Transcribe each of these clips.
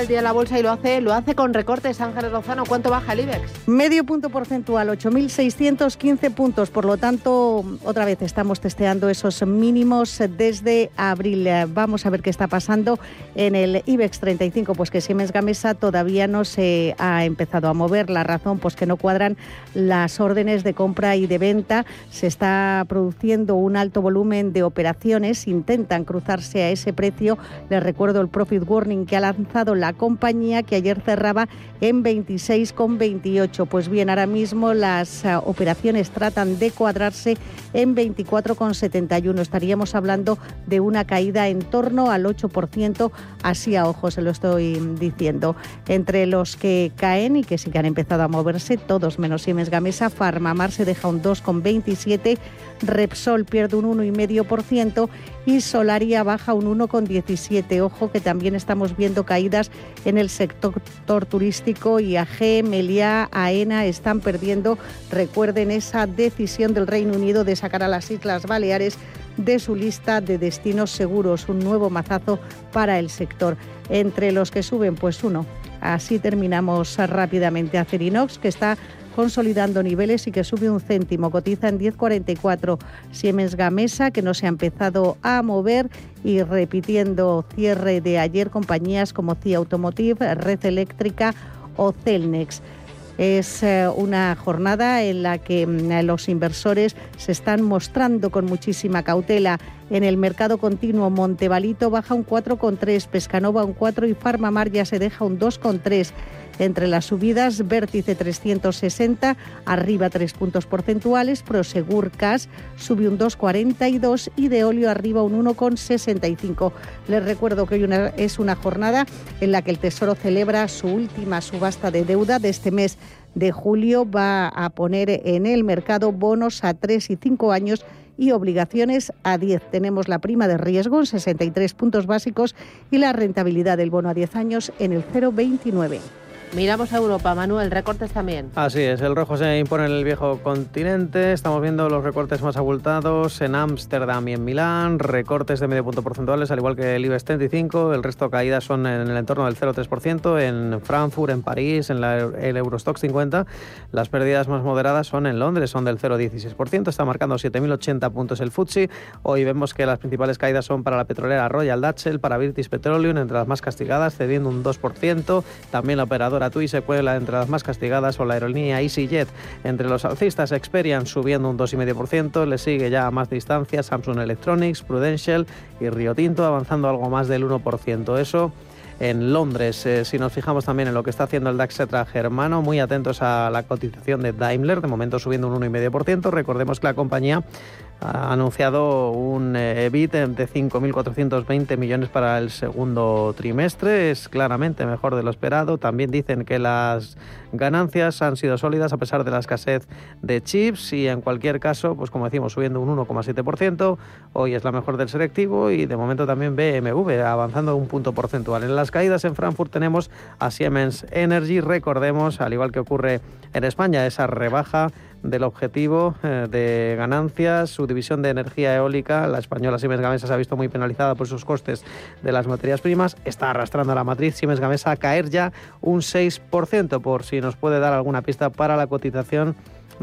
El día la bolsa y lo hace, lo hace con recortes. Ángel Lozano, ¿cuánto baja el IBEX? Medio punto porcentual, 8.615 puntos. Por lo tanto, otra vez estamos testeando esos mínimos desde abril. Vamos a ver qué está pasando en el IBEX 35, pues que Siemens Gamesa todavía no se ha empezado a mover. La razón, pues que no cuadran las órdenes de compra y de venta. Se está produciendo un alto volumen de operaciones. Intentan cruzarse a ese precio. Les recuerdo el profit warning que ha lanzado la compañía que ayer cerraba en 26,28. Pues bien, ahora mismo las eh, operaciones tratan de cuadrarse en 24,71. Estaríamos hablando de una caída en torno al 8%, así a ojo se lo estoy diciendo. Entre los que caen y que sí que han empezado a moverse, todos menos Siemens Gamesa, Farmamar se deja un 2,27, Repsol pierde un 1,5% y Solaria baja un 1,17. Ojo que también estamos viendo caídas en el sector turístico y AG, Meliá, AENA están perdiendo. Recuerden esa decisión del Reino Unido de sacar a las Islas Baleares de su lista de destinos seguros, un nuevo mazazo para el sector. Entre los que suben, pues uno. Así terminamos rápidamente. Acerinox, que está consolidando niveles y que sube un céntimo, cotiza en 10,44. Siemens Gamesa, que no se ha empezado a mover y repitiendo cierre de ayer compañías como CIA Automotive, Red Eléctrica o Celnex. Es eh, una jornada en la que mm, los inversores se están mostrando con muchísima cautela. En el mercado continuo, Montevalito baja un 4,3, Pescanova un 4 y Farmamar ya se deja un 2,3. Entre las subidas, Vértice 360, arriba 3 puntos porcentuales, Prosegur Cash sube un 2,42 y de óleo arriba un 1,65. Les recuerdo que hoy es una jornada en la que el Tesoro celebra su última subasta de deuda de este mes de julio. Va a poner en el mercado bonos a 3 y 5 años y obligaciones a 10. Tenemos la prima de riesgo en 63 puntos básicos y la rentabilidad del bono a 10 años en el 0,29. Miramos a Europa, Manuel, recortes también. Así es, el rojo se impone en el viejo continente. Estamos viendo los recortes más abultados en Ámsterdam y en Milán, recortes de medio punto porcentuales, al igual que el IBEX 35. El resto de caídas son en el entorno del 0,3%, en Frankfurt, en París, en el Eurostock 50. Las pérdidas más moderadas son en Londres, son del 0,16%. Está marcando 7.080 puntos el FTSE. Hoy vemos que las principales caídas son para la petrolera Royal Dutch para British Petroleum, entre las más castigadas, cediendo un 2%. También la operadora la TUI se cuela entre las más castigadas o la aerolínea EasyJet. Entre los alcistas, Experian subiendo un 2,5%, le sigue ya a más distancia Samsung Electronics, Prudential y Rio Tinto avanzando algo más del 1%. Eso en Londres. Eh, si nos fijamos también en lo que está haciendo el DAX Etra germano, muy atentos a la cotización de Daimler, de momento subiendo un 1,5%. Recordemos que la compañía ha anunciado un eh, EBIT de 5.420 millones para el segundo trimestre. Es claramente mejor de lo esperado. También dicen que las ganancias han sido sólidas a pesar de la escasez de chips y en cualquier caso, pues como decimos, subiendo un 1,7%. Hoy es la mejor del selectivo y de momento también BMW avanzando un punto porcentual. En las caídas en Frankfurt tenemos a Siemens Energy. Recordemos, al igual que ocurre en España, esa rebaja del objetivo eh, de ganancias. Su división de energía eólica, la española Siemens Gamesa, se ha visto muy penalizada por sus costes de las materias primas. Está arrastrando a la matriz Siemens Gamesa a caer ya un 6%, por si nos puede dar alguna pista para la cotización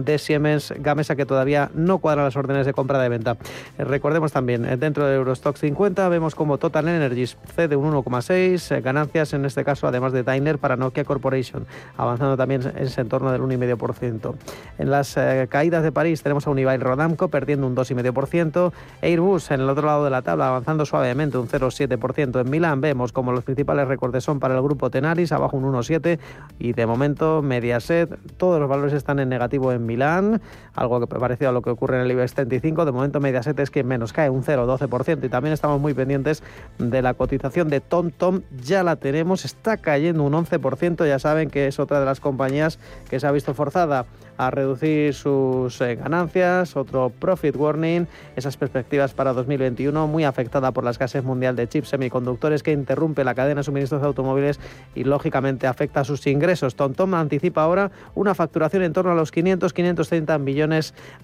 de Siemens Gamesa que todavía no cuadran las órdenes de compra de venta. Eh, recordemos también, eh, dentro de Eurostock 50 vemos como Total Energies cede un 1,6, eh, ganancias en este caso además de Tyner para Nokia Corporation, avanzando también en ese entorno del 1,5%. En las caídas de París tenemos a Unibail Rodamco perdiendo un 2,5%, Airbus en el otro lado de la tabla avanzando suavemente un 0,7%. En Milán vemos como los principales recortes son para el grupo Tenaris, abajo un 1,7% y de momento Mediaset, todos los valores están en negativo en Milán, algo que parecido a lo que ocurre en el IBEX 35. De momento Mediaset es quien menos cae, un 0,12%. Y también estamos muy pendientes de la cotización de TomTom. Ya la tenemos, está cayendo un 11%. Ya saben que es otra de las compañías que se ha visto forzada a reducir sus eh, ganancias, otro profit warning, esas perspectivas para 2021 muy afectada por la escasez mundial de chips semiconductores que interrumpe la cadena de suministros de automóviles y lógicamente afecta a sus ingresos. TomTom anticipa ahora una facturación en torno a los 500-530 millones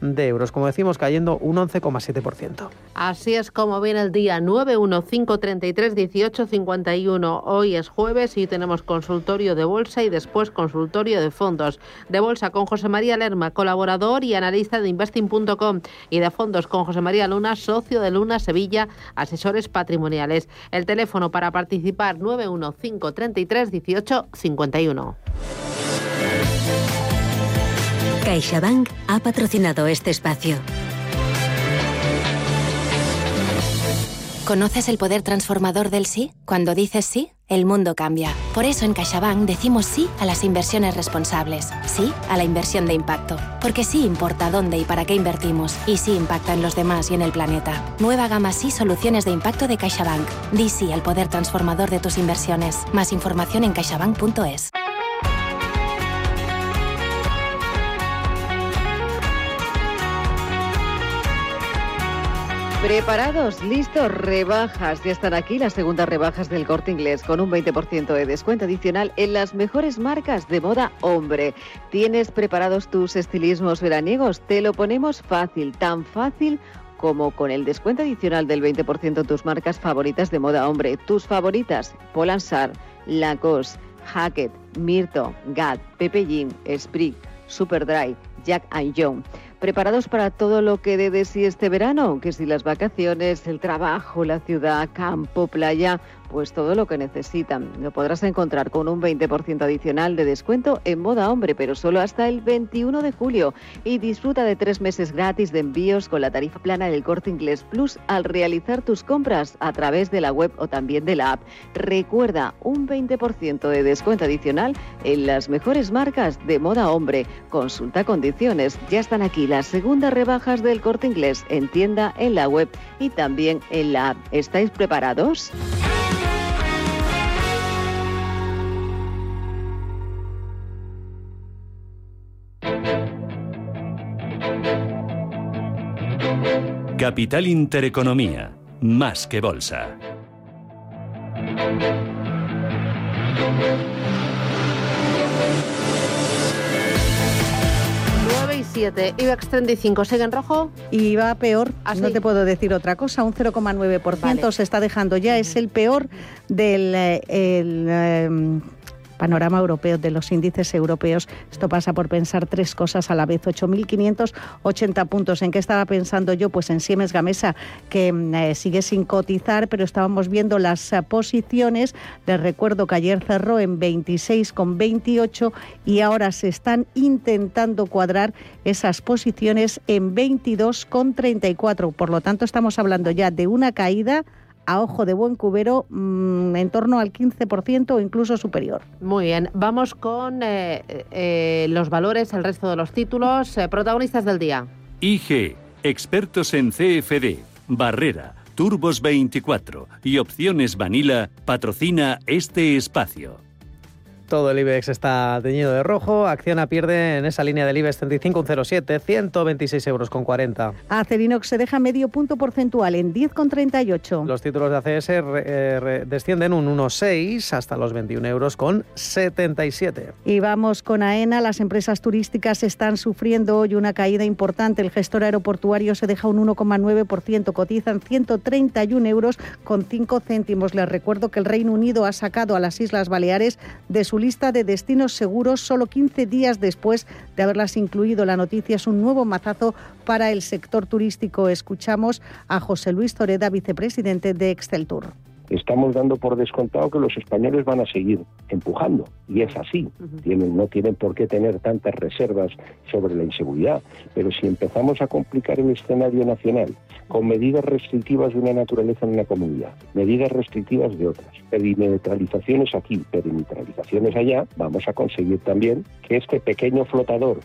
de euros, como decimos, cayendo un 11,7%. Así es como viene el día 915331851. Hoy es jueves y tenemos consultorio de bolsa y después consultorio de fondos. De bolsa con José María Lerma, colaborador y analista de investing.com y de fondos con José María Luna, socio de Luna Sevilla, asesores patrimoniales. El teléfono para participar 91533 18 51. CaixaBank ha patrocinado este espacio. ¿Conoces el poder transformador del sí? Cuando dices sí, el mundo cambia. Por eso en CaixaBank decimos sí a las inversiones responsables, sí a la inversión de impacto, porque sí importa dónde y para qué invertimos, y sí impacta en los demás y en el planeta. Nueva gama sí soluciones de impacto de CaixaBank. Di sí al poder transformador de tus inversiones. Más información en caixabank.es. Preparados, listos, rebajas. Ya están aquí las segundas rebajas del corte inglés con un 20% de descuento adicional en las mejores marcas de moda hombre. ¿Tienes preparados tus estilismos veraniegos? Te lo ponemos fácil, tan fácil como con el descuento adicional del 20% en tus marcas favoritas de moda hombre. Tus favoritas, Polansar, Lacoste, Hackett, Mirto, Gad, Pepe Jean, Sprig, Superdry, Jack and Young preparados para todo lo que dé de sí este verano, que si las vacaciones, el trabajo, la ciudad, campo, playa, pues todo lo que necesitan. Lo podrás encontrar con un 20% adicional de descuento en moda hombre, pero solo hasta el 21 de julio. Y disfruta de tres meses gratis de envíos con la tarifa plana del Corte Inglés Plus al realizar tus compras a través de la web o también de la app. Recuerda, un 20% de descuento adicional en las mejores marcas de moda hombre. Consulta condiciones. Ya están aquí las segundas rebajas del Corte Inglés en tienda, en la web y también en la app. ¿Estáis preparados? Capital Intereconomía, más que bolsa. 9 y 7. IBEX 35 sigue en rojo. Y va peor, ¿Ah, no te puedo decir otra cosa, un 0,9% Vale. se está dejando ya, es el peor del eh, el, eh, panorama europeo, de los índices europeos. Esto pasa por pensar tres cosas a la vez, 8.580 puntos. ¿En qué estaba pensando yo? Pues en Siemens Gamesa, que mm, eh, sigue sin cotizar, pero estábamos viendo las eh, posiciones. Les recuerdo que ayer cerró en 26,28 y ahora se están intentando cuadrar esas posiciones en 22,34. Por lo tanto, estamos hablando ya de una caída a ojo de buen cubero mm, en torno al 15% o incluso superior. Muy bien, vamos con eh, eh, los valores, el resto de los títulos, eh, protagonistas del día. IG, expertos en CFD, Barrera, Turbos 24 y Opciones Vanilla patrocina este espacio. Todo el IBEX está teñido de rojo. Acciona pierde en esa línea del IBEX 35 un 0,7, 126 euros con 40. Acerinox se deja medio punto porcentual en 10,38. Los títulos de ACS re- eh, re- descienden un 1,6 hasta los 21 euros con 77. Y vamos con AENA. Las empresas turísticas están sufriendo hoy una caída importante. El gestor aeroportuario se deja un 1,9%, cotizan 131 euros con 5 céntimos. Les recuerdo que el Reino Unido ha sacado a las Islas Baleares de su lista de destinos seguros solo 15 días después de haberlas incluido. La noticia es un nuevo mazazo para el sector turístico. Escuchamos a José Luis Toreda, vicepresidente de Excel Tour. estamos dando por descontado que los españoles van a seguir empujando. Y es así. Tienen, no tienen por qué tener tantas reservas sobre la inseguridad. Pero si empezamos a complicar el escenario nacional con medidas restrictivas de una naturaleza en una comunidad, medidas restrictivas de otras, perimetralizaciones aquí, perimetralizaciones allá, vamos a conseguir también que este pequeño flotador,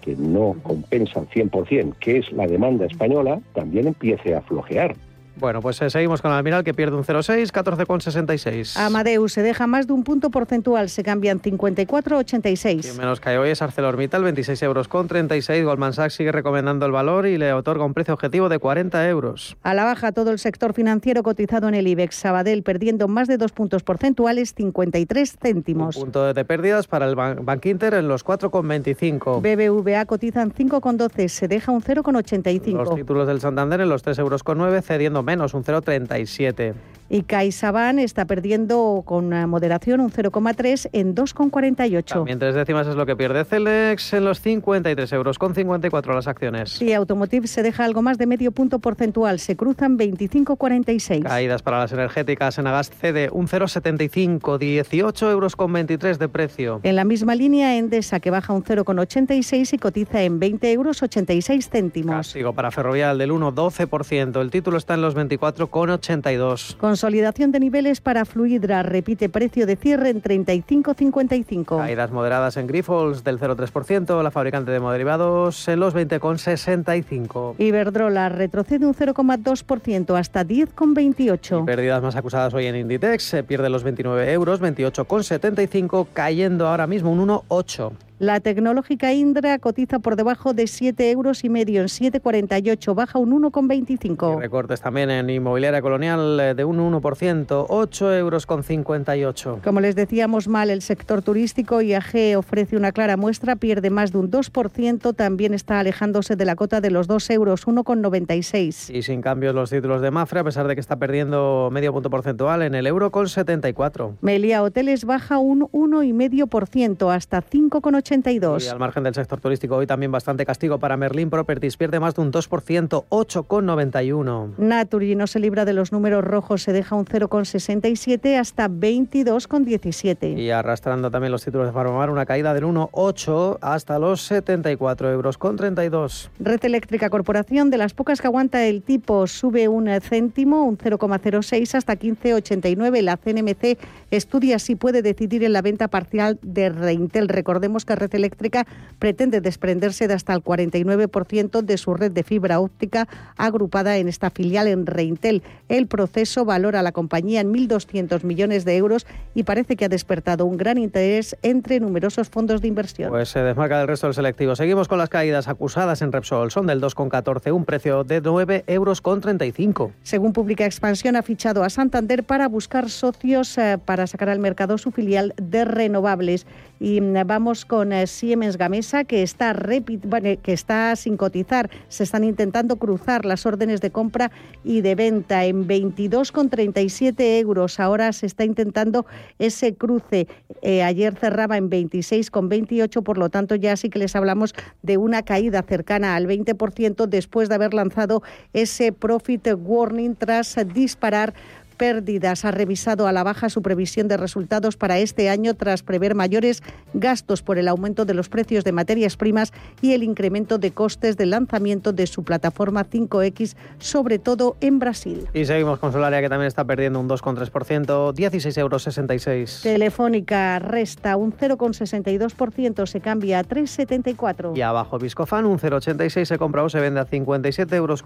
que no compensa al 100%, que es la demanda española, también empiece a flojear. Bueno, pues eh, seguimos con el Almiral que pierde un 0,6, 14,66. Amadeus se deja más de un punto porcentual, se cambian 54,86. Y menos que hoy es ArcelorMittal, 26 euros con 36. Goldman Sachs sigue recomendando el valor y le otorga un precio objetivo de 40 euros. A la baja todo el sector financiero cotizado en el IBEX. Sabadell perdiendo más de dos puntos porcentuales, 53 céntimos. Un punto de pérdidas para el Bank Inter en los 4,25. BBVA cotizan 5,12, se deja un 0,85. Los títulos del Santander en los 3 euros con 9, cediendo menos, un 0,37. Y CaixaBank está perdiendo con moderación un 0,3 en 2,48. También tres décimas es lo que pierde Celex en los 53 euros con 54 las acciones. Y Automotive se deja algo más de medio punto porcentual, se cruzan 25,46. Caídas para las energéticas, Enagas cede un 0,75, 18 euros con 23 de precio. En la misma línea, Endesa que baja un 0,86 y cotiza en 20 euros 86 céntimos. Para Ferrovial del 1,12%. El título está en los 24,82. Consolidación de niveles para Fluidra. Repite precio de cierre en 35,55. Caídas moderadas en Grifols del 0,3%. La fabricante de derivados en los 20,65. Iberdrola retrocede un 0,2% hasta 10,28. Pérdidas más acusadas hoy en Inditex. Se pierde los 29 euros, 28,75, cayendo ahora mismo un 1,8. La tecnológica Indra cotiza por debajo de 7 euros y medio en 7,48, baja un 1,25. Recortes también en inmobiliaria colonial eh, de un 1%, 8 euros con 58. Como les decíamos mal, el sector turístico IAG ofrece una clara muestra, pierde más de un 2%, también está alejándose de la cota de los 2 euros, 1,96. Y sin cambios los títulos de Mafre, a pesar de que está perdiendo medio punto porcentual en el euro con 74. Melia Hoteles baja un 1,5% hasta 5,80. Y al margen del sector turístico, hoy también bastante castigo para Merlin Properties. Pierde más de un 2%, 8,91. Naturgy no se libra de los números rojos, se deja un 0,67 hasta 22,17. Y arrastrando también los títulos de Farmamar, una caída del 1,8 hasta los 74 euros con 32. Red Eléctrica Corporación, de las pocas que aguanta el tipo, sube un céntimo, un 0,06 hasta 15,89. La CNMC estudia si puede decidir en la venta parcial de Reintel. Recordemos que red eléctrica pretende desprenderse de hasta el 49% de su red de fibra óptica agrupada en esta filial en Reintel. El proceso valora a la compañía en 1.200 millones de euros y parece que ha despertado un gran interés entre numerosos fondos de inversión. Pues se desmarca del resto del selectivo. Seguimos con las caídas acusadas en Repsol. Son del 2,14, un precio de 9 euros con 35. Según Pública Expansión, ha fichado a Santander para buscar socios eh, para sacar al mercado su filial de renovables. Y mm, vamos con Siemens Gamesa, que está, que sin cotizar. Se están intentando cruzar las órdenes de compra y de venta en 22,37 euros. Ahora se está intentando ese cruce. Eh, ayer cerraba en 26,28, por lo tanto ya sí que les hablamos de una caída cercana al 20% después de haber lanzado ese profit warning tras disparar pérdidas. Ha revisado a la baja su previsión de resultados para este año tras prever mayores gastos por el aumento de los precios de materias primas y el incremento de costes del lanzamiento de su plataforma 5X, sobre todo en Brasil. Y seguimos con Solaria, que también está perdiendo un 2,3%, 16,66 euros. Telefónica resta un 0,62%, se cambia a 3,74. Y abajo Viscofan, un 0,86 se compra o se vende a 57,45 euros.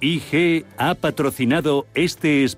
IG ha patrocinado este espacio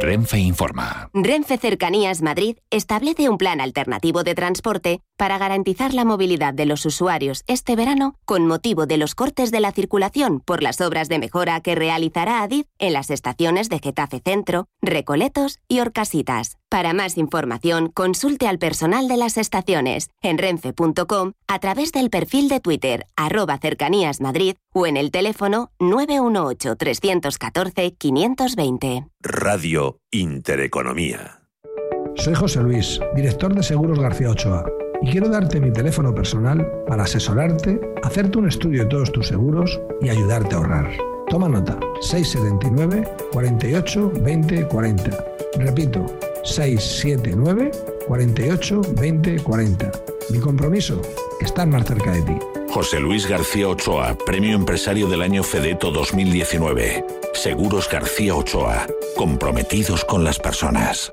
Renfe informa. Renfe Cercanías Madrid establece un plan alternativo de transporte para garantizar la movilidad de los usuarios este verano con motivo de los cortes de la circulación por las obras de mejora que realizará Adif en las estaciones de Getafe Centro, Recoletos y Orcasitas. Para más información, consulte al personal de las estaciones en renfe.com a través del perfil de Twitter arroba cercanías Madrid o en el teléfono 918-314-520. Radio Intereconomía. Soy José Luis, director de Seguros García Ochoa, y quiero darte mi teléfono personal para asesorarte, hacerte un estudio de todos tus seguros y ayudarte a ahorrar. Toma nota, 679 48 20 40. Repito, 679 48 20 40. Mi compromiso, estar más cerca de ti. José Luis García Ochoa, Premio Empresario del Año Fedeto 2019. Seguros García Ochoa, comprometidos con las personas.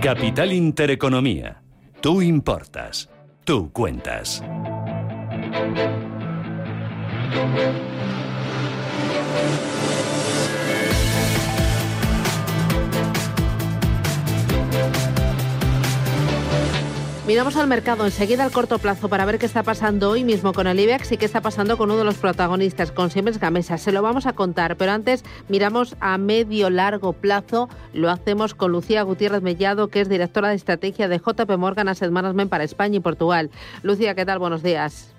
Capital Intereconomía. Tú importas. Tú cuentas. Miramos al mercado enseguida al corto plazo para ver qué está pasando hoy mismo con el IBEX y qué está pasando con uno de los protagonistas, con Siemens Gamesa. Se lo vamos a contar, pero antes miramos a medio largo plazo. Lo hacemos con Lucía Gutiérrez Mellado, que es directora de estrategia de JP Morgan Asset Management para España y Portugal. Lucía, ¿qué tal? Buenos días.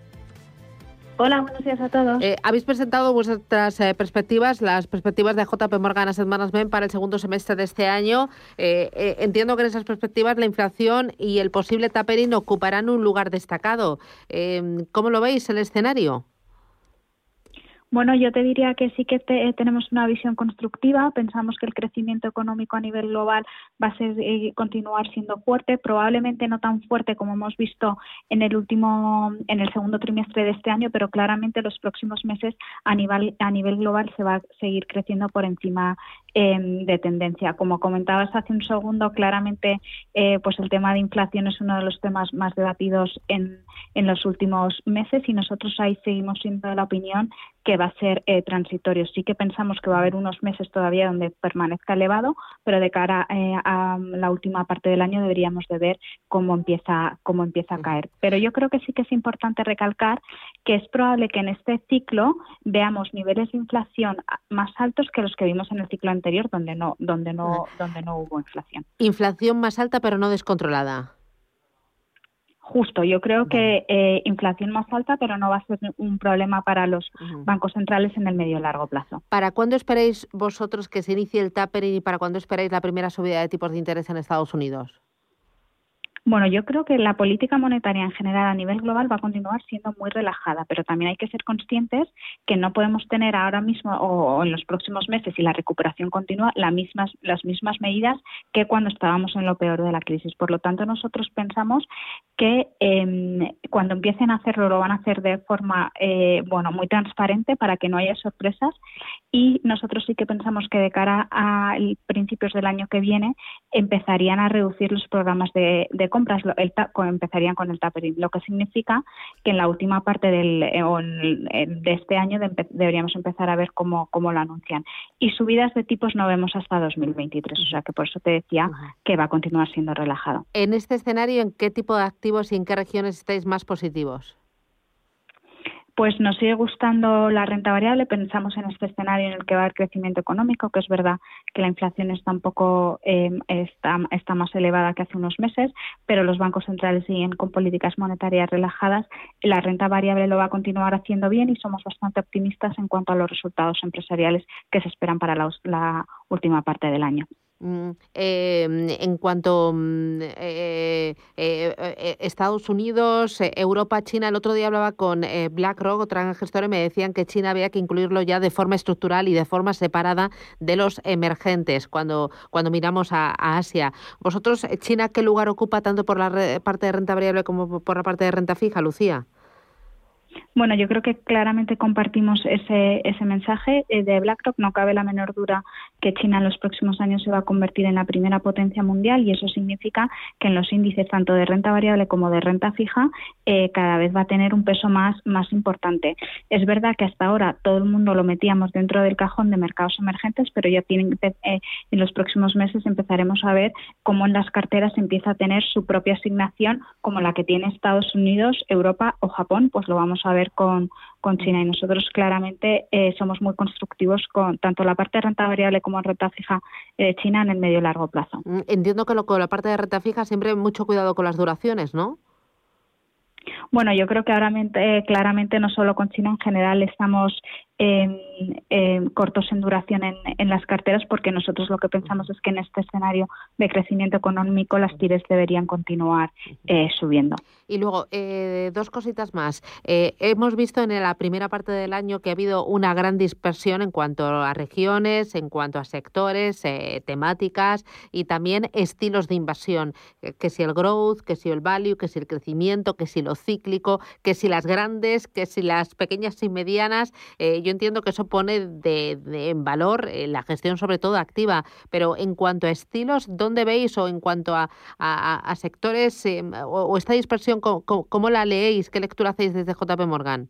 Hola, buenos días a todos. Eh, habéis presentado vuestras eh, perspectivas, las perspectivas de JP Morgan Asset Management para el segundo semestre de este año. Eh, entiendo que en esas perspectivas la inflación y el posible tapering ocuparán un lugar destacado. ¿Cómo lo veis el escenario? Bueno, yo te diría que sí que tenemos una visión constructiva. Pensamos que el crecimiento económico a nivel global va a ser, eh, continuar siendo fuerte, probablemente no tan fuerte como hemos visto en el último, en el segundo trimestre de este año, pero claramente los próximos meses a nivel a nivel global se va a seguir creciendo por encima de tendencia. Como comentabas hace un segundo, claramente, eh, pues el tema de inflación es uno de los temas más debatidos en, en los últimos meses y nosotros ahí seguimos siendo de la opinión que va a ser eh, transitorio. Sí que pensamos que va a haber unos meses todavía donde permanezca elevado, pero de cara eh, a la última parte del año deberíamos de ver cómo empieza cómo empieza a caer. Pero yo creo que sí que es importante recalcar que es probable que en este ciclo veamos niveles de inflación más altos que los que vimos en el ciclo anterior, donde no donde no donde no hubo inflación. Inflación más alta, pero no descontrolada. Justo, yo creo que eh, inflación más alta, pero no va a ser un problema para los bancos centrales en el medio y largo plazo. ¿Para cuándo esperáis vosotros que se inicie el tapering y para cuándo esperáis la primera subida de tipos de interés en Estados Unidos? Bueno, yo creo que la política monetaria en general a nivel global va a continuar siendo muy relajada, pero también hay que ser conscientes que no podemos tener ahora mismo o en los próximos meses, si la recuperación continúa, las mismas, las mismas medidas que cuando estábamos en lo peor de la crisis. Por lo tanto, nosotros pensamos que eh, cuando empiecen a hacerlo lo van a hacer de forma eh, bueno muy transparente para que no haya sorpresas y nosotros sí que pensamos que de cara a principios del año que viene empezarían a reducir los programas de, de compras, el, empezarían con el tapering, lo que significa que en la última parte del, eh, de este año deberíamos empezar a ver cómo, cómo lo anuncian. Y subidas de tipos no vemos hasta 2023, o sea que por eso te decía que va a continuar siendo relajado. En este escenario, ¿en qué tipo de activos y en qué regiones estáis más positivos? Pues nos sigue gustando la renta variable. Pensamos en este escenario en el que va el crecimiento económico, que es verdad que la inflación está un poco em, está, más elevada que hace unos meses, pero los bancos centrales siguen con políticas monetarias relajadas. La renta variable lo va a continuar haciendo bien y somos bastante optimistas en cuanto a los resultados empresariales que se esperan para la última parte del año. Em, en cuanto mm, eh, eh, eh, Estados Unidos, Europa, China, el otro día hablaba con BlackRock, otra gestora, y me decían que China había que incluirlo ya de forma estructural y de forma separada de los emergentes cuando, cuando miramos a, a Asia. ¿Vosotros, China, qué lugar ocupa tanto por la parte de renta variable como por la parte de renta fija, Lucía? Bueno, yo creo que claramente compartimos ese, ese mensaje eh, de BlackRock. No cabe la menor duda que China en los próximos años se va a convertir en la primera potencia mundial y eso significa que en los índices tanto de renta variable como de renta fija eh, cada vez va a tener un peso más, más importante. Es verdad que hasta ahora todo el mundo lo metíamos dentro del cajón de mercados emergentes, pero ya eh, en los próximos meses empezaremos a ver cómo en las carteras empieza a tener su propia asignación como la que tiene Estados Unidos, Europa o Japón, pues lo vamos a ver con, con China y nosotros claramente eh, somos muy constructivos con tanto la parte de renta variable como renta fija de China en el medio y largo plazo. Mm, entiendo que lo, con la parte de renta fija siempre mucho cuidado con las duraciones, ¿no? Bueno, yo creo que ahora eh, claramente no solo con China en general estamos cortos en duración en, las carteras porque nosotros lo que pensamos es que en este escenario de crecimiento económico las tires deberían continuar eh, subiendo. Y luego, eh, dos cositas más. Eh, hemos visto en la primera parte del año que ha habido una gran dispersión en cuanto a regiones, en cuanto a sectores, temáticas y también estilos de invasión. que si el growth, que si el value, que si el crecimiento, que si lo cíclico, que si las grandes, que si las pequeñas y medianas. yo entiendo que eso pone de, en valor eh, la gestión sobre todo activa, pero en cuanto a estilos, ¿dónde veis o en cuanto a, a, sectores eh, o, esta dispersión, ¿cómo, ¿cómo, la leéis? ¿Qué lectura hacéis desde JP Morgan?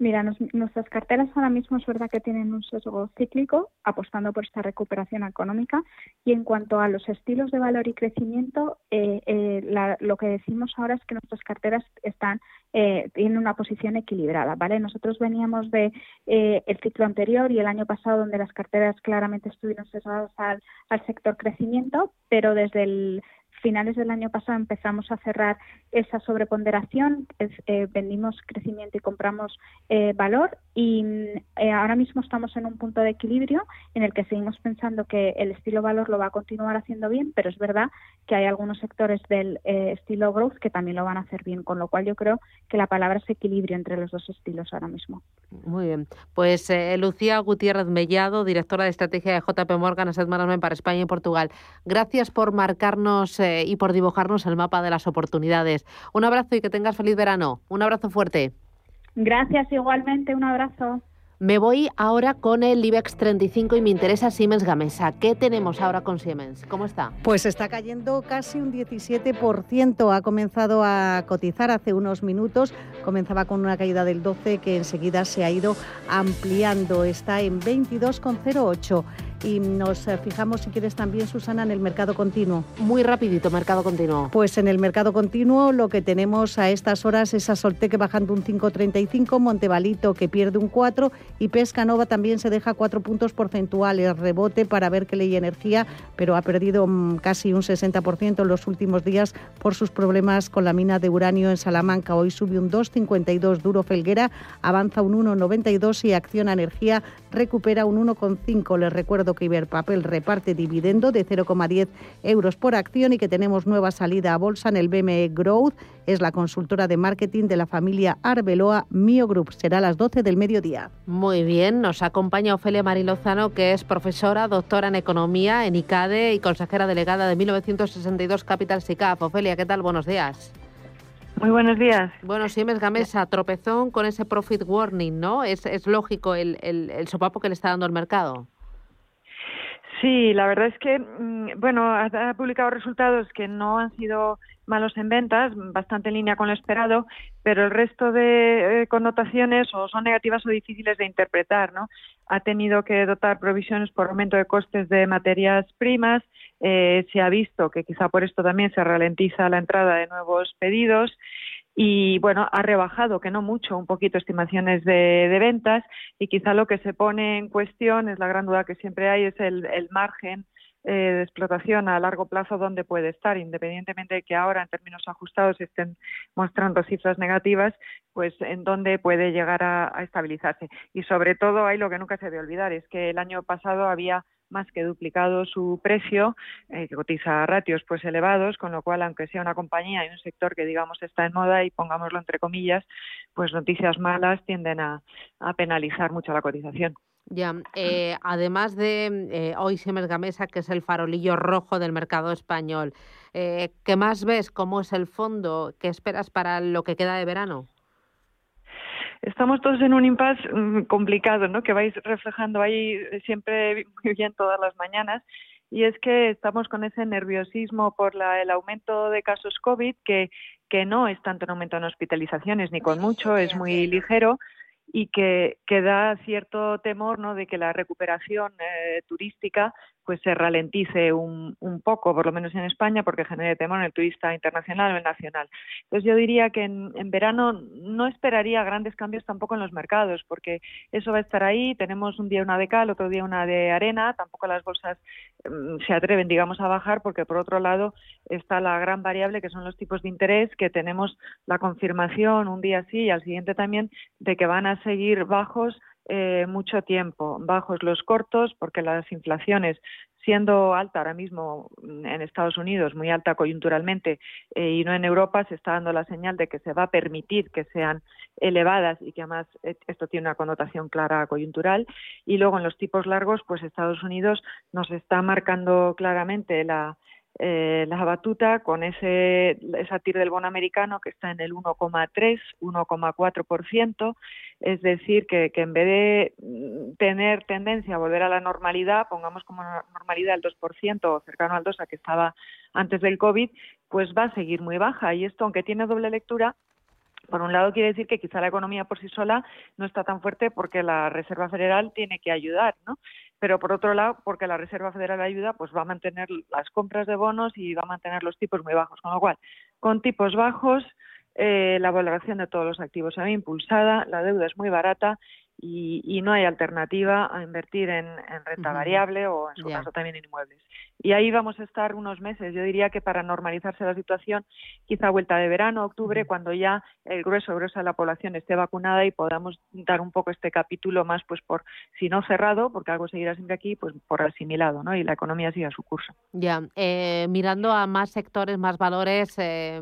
Mira, nuestras carteras ahora mismo es verdad que tienen un sesgo cíclico, apostando por esta recuperación económica. Y en cuanto a los estilos de valor y crecimiento, eh, eh, lo que decimos ahora es que nuestras carteras están eh, tienen una posición equilibrada, ¿vale? Nosotros veníamos de el ciclo anterior y el año pasado, donde las carteras claramente estuvieron sesgadas al sector crecimiento, pero desde el finales del año pasado empezamos a cerrar esa sobreponderación, eh, vendimos crecimiento y compramos eh, valor y eh, ahora mismo estamos en un punto de equilibrio en el que seguimos pensando que el estilo valor lo va a continuar haciendo bien, pero es verdad que hay algunos sectores del estilo growth que también lo van a hacer bien, con lo cual yo creo que la palabra es equilibrio entre los dos estilos ahora mismo. Muy bien, pues Lucía Gutiérrez Mellado, directora de estrategia de JP Morgan Asset Management para España y Portugal. Gracias por marcarnos y por dibujarnos el mapa de las oportunidades. Un abrazo y que tengas feliz verano. Un abrazo fuerte. Gracias igualmente, un abrazo. Me voy ahora con el IBEX 35 y me interesa Siemens Gamesa. ¿Qué tenemos ahora con Siemens? ¿Cómo está? Pues está cayendo casi un 17%. Ha comenzado a cotizar hace unos minutos. Comenzaba con una caída del 12 que enseguida se ha ido ampliando. Está en 22,08 y nos eh, fijamos, si quieres también, Susana, en el mercado continuo. Muy rapidito, mercado continuo. Pues en el mercado continuo lo que tenemos a estas horas es a Soltec bajando un 5,35, Montevalito que pierde un 4 y Pescanova también se deja 4 puntos porcentuales. Rebote para ver que ley energía, pero ha perdido mm, casi un 60% en los últimos días por sus problemas con la mina de uranio en Salamanca. Hoy sube un 2,52 Duro Felguera, avanza un 1,92 y Acciona Energía recupera un 1,5. Les recuerdo que Iberpapel reparte dividendo de 0,10 euros por acción y que tenemos nueva salida a bolsa en el BME Growth. Es la consultora de marketing de la familia Arbeloa Mio Group. Será a las 12 del mediodía. Muy bien, nos acompaña Ofelia Marilozano, que es profesora, doctora en economía en ICADE y consejera delegada de 1962 Capital SICAF. Ofelia, ¿qué tal? Buenos días. Muy buenos días. Bueno, Siemens Gamesa, tropezón con ese profit warning, ¿no? Es, es lógico el, el, el sopapo que le está dando el mercado. Sí, la verdad es que, mm, bueno, ha, publicado resultados que no han sido malos en ventas, bastante en línea con lo esperado, pero el resto de eh, connotaciones o son negativas o difíciles de interpretar, ¿no? Ha tenido que dotar provisiones por aumento de costes de materias primas, eh, se ha visto que quizá por esto también se ralentiza la entrada de nuevos pedidos y bueno, ha rebajado, que no mucho, un poquito estimaciones de, ventas y quizá lo que se pone en cuestión es la gran duda que siempre hay, es el, margen eh, de explotación a largo plazo dónde puede estar, independientemente de que ahora en términos ajustados estén mostrando cifras negativas, pues en dónde puede llegar a, estabilizarse. Y sobre todo, hay lo que nunca se debe olvidar, es que el año pasado había más que duplicado su precio, eh, que cotiza a ratios pues elevados, con lo cual, aunque sea una compañía y un sector que digamos está en moda y pongámoslo entre comillas, pues noticias malas tienden a penalizar mucho la cotización. Ya, eh, además de eh, hoy Siemens Gamesa, que es el farolillo rojo del mercado español, eh, ¿qué más ves? ¿Cómo es el fondo? ¿Qué esperas para lo que queda de verano? Estamos todos en un impasse mm, complicado, ¿no? Que vais reflejando ahí siempre muy bien todas las mañanas. Y es que estamos con ese nerviosismo por la, el aumento de casos COVID, que, que no es tanto un aumento en hospitalizaciones ni con mucho, es muy ligero y que, que, da cierto temor ¿no? de que la recuperación eh, turística pues se ralentice un, un, poco, por lo menos en España, porque genere temor en el turista internacional o el nacional. Entonces yo diría que en, en, verano no esperaría grandes cambios tampoco en los mercados, porque eso va a estar ahí, tenemos un día una de cal, otro día una de arena, tampoco las bolsas mm, se atreven, digamos, a bajar, porque por otro lado está la gran variable que son los tipos de interés, que tenemos la confirmación un día sí y al siguiente también de que van a seguir bajos eh, mucho tiempo, bajos los cortos, porque las inflaciones, siendo alta ahora mismo en Estados Unidos, muy alta coyunturalmente, eh, y no en Europa, se está dando la señal de que se va a permitir que sean elevadas y que además eh, esto tiene una connotación clara coyuntural. Y luego en los tipos largos, pues Estados Unidos nos está marcando claramente la, eh, la batuta con ese esa TIR del bono americano que está en el 1,3, 1,4%, es decir, que, que en vez de mm, tener tendencia a volver a la normalidad, pongamos como normalidad el 2% o cercano al 2 a que estaba antes del COVID, pues va a seguir muy baja. Y esto, aunque tiene doble lectura, por un lado quiere decir que quizá la economía por sí sola no está tan fuerte porque la Reserva Federal tiene que ayudar, ¿no? Pero por otro lado, porque la Reserva Federal ayuda, pues va a mantener las compras de bonos y va a mantener los tipos muy bajos. Con lo cual, con tipos bajos, eh, la valoración de todos los activos se ve impulsada, la deuda es muy barata y, no hay alternativa a invertir en, renta variable o en su caso también en inmuebles. Y ahí vamos a estar unos meses. Yo diría que para normalizarse la situación, quizá vuelta de verano, octubre, cuando ya el grueso, grueso de la población esté vacunada y podamos dar un poco este capítulo más, pues por, si no cerrado, porque algo seguirá siempre aquí, pues por asimilado, ¿no? Y la economía siga su curso. Ya, eh, mirando a más sectores, más valores, eh,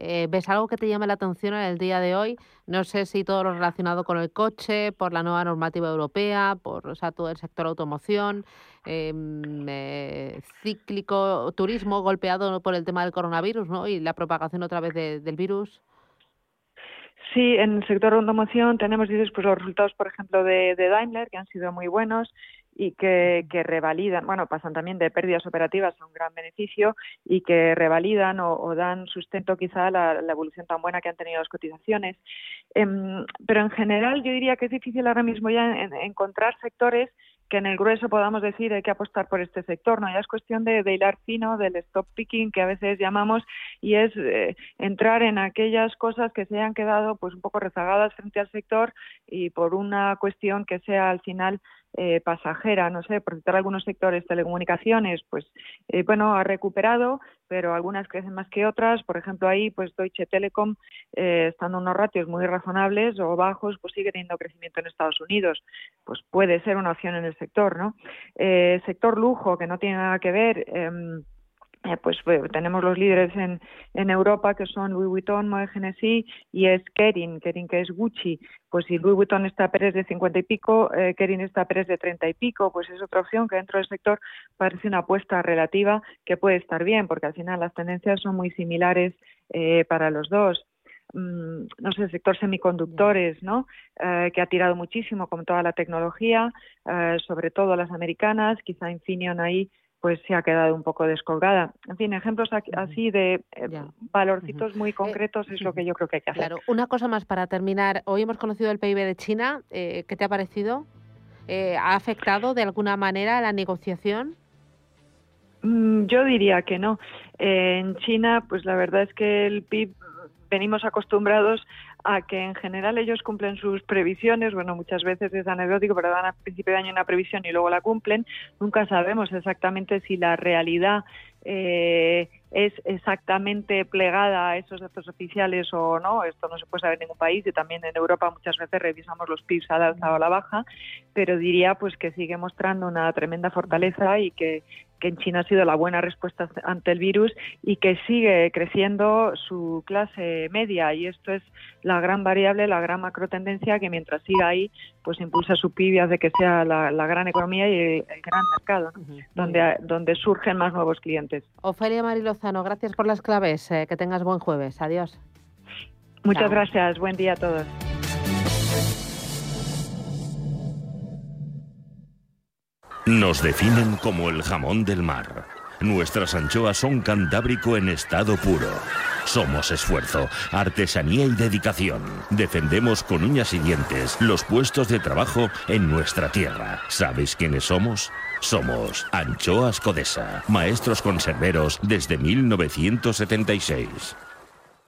eh, ¿Ves algo que te llame la atención en el día de hoy? No sé si todo lo relacionado con el coche, por la nueva normativa europea, por o sea, todo el sector automoción, em, eh, cíclico, turismo golpeado por el tema del coronavirus ¿no? y la propagación otra vez del virus. Sí, en el sector automoción tenemos dices, pues, los resultados, por ejemplo, de, de Daimler, que han sido muy buenos y que, que, revalidan, bueno, pasan también de pérdidas operativas a un gran beneficio y que revalidan o, dan sustento quizá a la, evolución tan buena que han tenido las cotizaciones. Em, pero en general yo diría que es difícil ahora mismo ya encontrar sectores que en el grueso podamos decir hay que apostar por este sector, ¿no? Ya es cuestión de, hilar fino, del stop picking que a veces llamamos y es eh, entrar en aquellas cosas que se hayan quedado pues un poco rezagadas frente al sector y por una cuestión que sea al final eh, pasajera, no sé, por citar algunos sectores, telecomunicaciones, pues eh, bueno, ha recuperado, pero algunas crecen más que otras. Por ejemplo, ahí, pues Deutsche Telekom, eh, estando unos ratios muy razonables o bajos, pues sigue teniendo crecimiento en Estados Unidos. Pues puede ser una opción en el sector, ¿no? sector lujo, que no tiene nada que ver. Eh, pues, pues, tenemos los líderes en, en Europa que son Louis Vuitton, Moët Hennessy y es Kering, Kering que es Gucci. Pues si Louis Vuitton está a precios de 50 y pico, eh, Kering está a precios de 30 y pico, pues es otra opción que dentro del sector parece una apuesta relativa que puede estar bien, porque al final las tendencias son muy similares eh, para los dos mm, no sé, el sector semiconductores, ¿no? Eh, que ha tirado muchísimo con toda la tecnología, sobre todo las americanas, quizá Infineon ahí pues se ha quedado un poco descolgada. En fin, ejemplos así de eh, valorcitos muy eh, concretos es lo que yo creo que hay que hacer. Claro, una cosa más para terminar. Hoy hemos conocido el PIB de China. Eh, ¿Qué te ha parecido? ¿Ha afectado de alguna manera la negociación? Mm, yo diría que no. en China, pues la verdad es que el PIB venimos acostumbrados a que en general ellos cumplen sus previsiones, bueno, muchas veces es anecdótico, pero dan a principio de año una previsión y luego la cumplen, nunca sabemos exactamente si la realidad eh, es exactamente plegada a esos datos oficiales o no. Esto no se puede saber en ningún país y también en Europa muchas veces revisamos los PIBs a la alza o a la baja, pero diría pues que sigue mostrando una tremenda fortaleza y que, que en China ha sido la buena respuesta ante el virus y que sigue creciendo su clase media. Y esto es la gran variable, la gran macro tendencia que mientras siga ahí pues impulsa su PIB y hace que sea la, gran economía y el, gran mercado donde, donde surgen más nuevos clientes. Ofelia Marilozano, gracias por las claves, eh, que tengas buen jueves, adiós. Muchas gracias, buen día a todos. Nos definen como el jamón del mar. Nuestras anchoas son cantábrico en estado puro. Somos esfuerzo, artesanía y dedicación. Defendemos con uñas y dientes los puestos de trabajo en nuestra tierra. ¿Sabéis quiénes somos? Somos Anchoas Codesa, maestros conserveros desde 1976.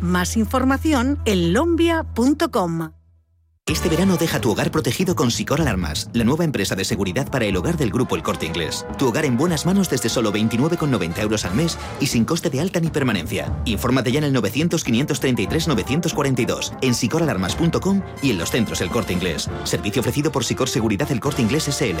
Más información en lombia.com. Este verano deja tu hogar protegido con Sicor Alarmas, la nueva empresa de seguridad para el hogar del grupo El Corte Inglés. Tu hogar en buenas manos desde solo 29,90 euros al mes y sin coste de alta ni permanencia. Infórmate ya en el 900-533-942, en sicoralarmas.com y en los centros El Corte Inglés. Servicio ofrecido por Sicor Seguridad El Corte Inglés SL.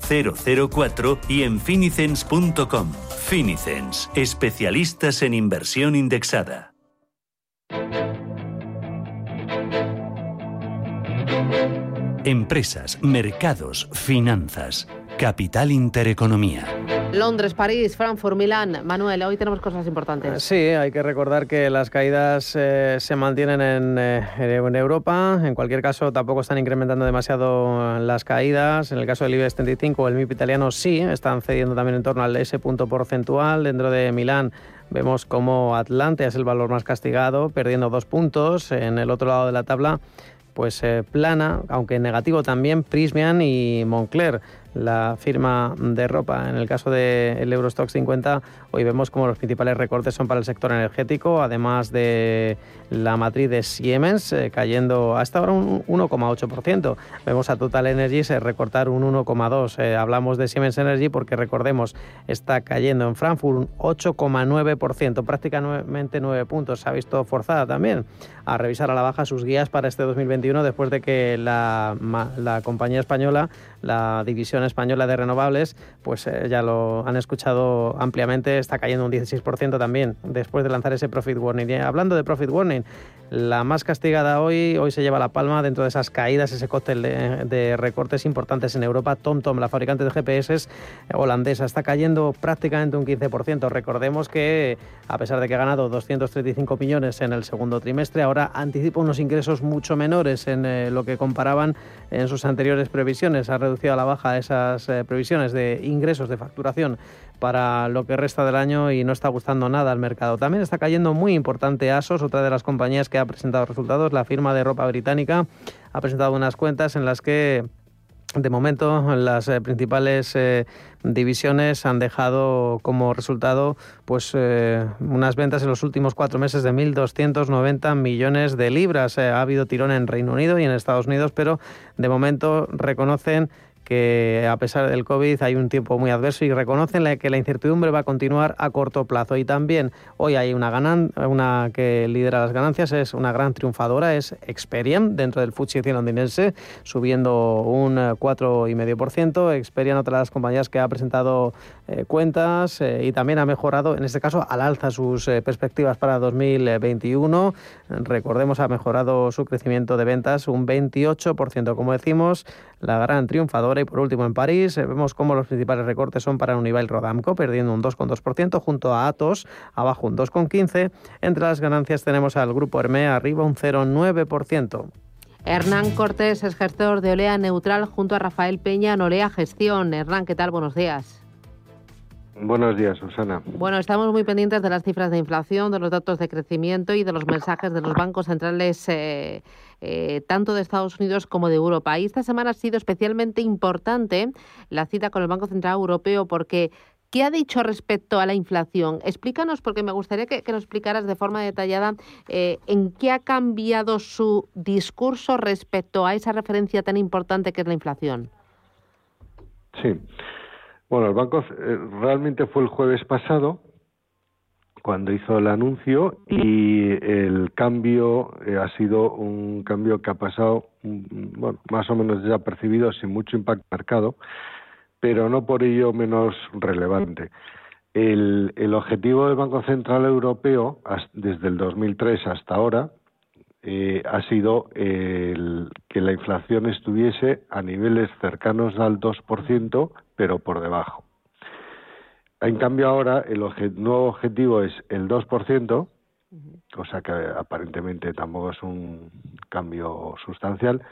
004 y en finicens.com. Finicens, especialistas en inversión indexada. Empresas, mercados, finanzas. Capital Intereconomía. Londres, París, Frankfurt, Milán. Manuel, hoy tenemos cosas importantes. Sí, hay que recordar que las caídas eh, se mantienen eh, en, Europa. En cualquier caso, tampoco están incrementando demasiado las caídas. En el caso del IBEX 35, el MIP italiano sí, están cediendo también en torno al ese punto porcentual. Dentro de Milán vemos como Atlante es el valor más castigado, perdiendo dos puntos. En el otro lado de la tabla, pues eh, plana, aunque negativo también, Prismian y Moncler la firma de ropa. En el caso del Eurostock 50, hoy vemos como los principales recortes son para el sector energético, además de la matriz de Siemens eh, cayendo hasta ahora un 1,8%. Vemos a Total Energies recortar un 1,2%. Eh, hablamos de Siemens Energy porque recordemos, está cayendo en Frankfurt un 8,9%, prácticamente 9 puntos. Se ha visto forzada también a revisar a la baja sus guías para este 2021 después de que la, la compañía española, la división Española de Renovables, pues eh, ya lo han escuchado ampliamente, está cayendo un 16% también después de lanzar ese Profit Warning. Y hablando de Profit Warning, la más castigada hoy, hoy se lleva la palma dentro de esas caídas, ese cóctel de, recortes importantes en Europa. TomTom, la fabricante de GPS holandesa, está cayendo prácticamente un 15%. Recordemos que, a pesar de que ha ganado 235 millones en el segundo trimestre, ahora anticipa unos ingresos mucho menores en eh, lo que comparaban en sus anteriores previsiones. Ha reducido a la baja esas eh, previsiones de ingresos de facturación para lo que resta del año y no está gustando nada al mercado. También está cayendo muy importante ASOS, otra de las compañías que ha presentado resultados. La firma de ropa británica ha presentado unas cuentas en las que de momento, las eh, principales eh, divisiones han dejado como resultado pues eh, unas ventas en los últimos cuatro meses de 1.290 millones de libras. ha habido tirón en Reino Unido y en Estados Unidos, pero de momento reconocen que a pesar del COVID hay un tiempo muy adverso y reconocen que la incertidumbre va a continuar a corto plazo. Y también hoy hay una, ganan, una que lidera las ganancias, es una gran triunfadora, es Experian dentro del FTSE 100 londinense, subiendo un 4,5%. Experian, otra de las compañías que ha presentado eh, cuentas eh, y también ha mejorado, en este caso, al alza sus eh, perspectivas para 2021. Recordemos, ha mejorado su crecimiento de ventas un 28%, como decimos, la gran triunfadora. Y por último, en París, vemos cómo los principales recortes son para Unibail Rodamco, perdiendo un 2,2%, junto a Atos, abajo un 2,15%. Entre las ganancias tenemos al grupo Hermé, arriba un 0,9%. Hernán Cortés es gestor de Olea Neutral junto a Rafael Peña en Olea Gestión. Hernán, ¿qué tal? Buenos días. Buenos días, Susana. Bueno, estamos muy pendientes de las cifras de inflación, de los datos de crecimiento y de los mensajes de los bancos centrales, eh, eh, tanto de Estados Unidos como de Europa. Y esta semana ha sido especialmente importante la cita con el Banco Central Europeo porque ¿Qué ha dicho respecto a la inflación? Explícanos, porque me gustaría que, nos explicaras de forma detallada eh, en qué ha cambiado su discurso respecto a esa referencia tan importante que es la inflación. Sí. Bueno, el banco eh, realmente fue el jueves pasado cuando hizo el anuncio y el cambio eh, ha sido un cambio que ha pasado mm, bueno, más o menos desapercibido sin mucho impacto marcado, pero no por ello menos relevante. El, objetivo del Banco Central Europeo desde el 2003 hasta ahora eh, ha sido el, que la inflación estuviese a niveles cercanos al 2%, pero por debajo. En cambio ahora el nuevo objetivo es el 2%, cosa que aparentemente tampoco es un cambio sustancial,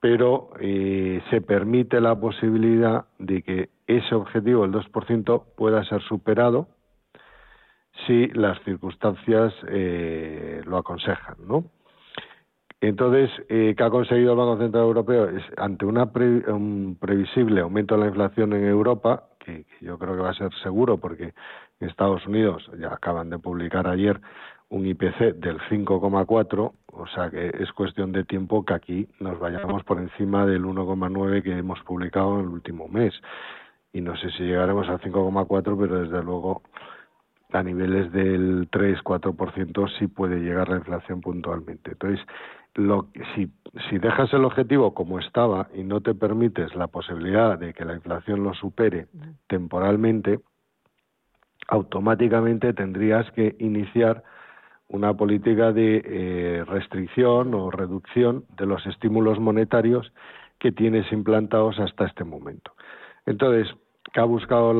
pero eh, se permite la posibilidad de que ese objetivo, el 2%, pueda ser superado si las circunstancias eh, lo aconsejan, ¿no? Entonces, eh, ¿qué ha conseguido el Banco Central Europeo? Es, ante una un previsible aumento de la inflación en Europa, que, yo creo que va a ser seguro porque en Estados Unidos ya acaban de publicar ayer un IPC del 5,4, o sea que es cuestión de tiempo que aquí nos vayamos por encima del 1,9 que hemos publicado en el último mes. Y no sé si llegaremos al 5,4, pero desde luego a niveles del 3-4% sí puede llegar la inflación puntualmente. Entonces, lo, si, si dejas el objetivo como estaba y no te permites la posibilidad de que la inflación lo supere temporalmente, automáticamente tendrías que iniciar una política de eh, restricción o reducción de los estímulos monetarios que tienes implantados hasta este momento. Entonces, ¿qué ha buscado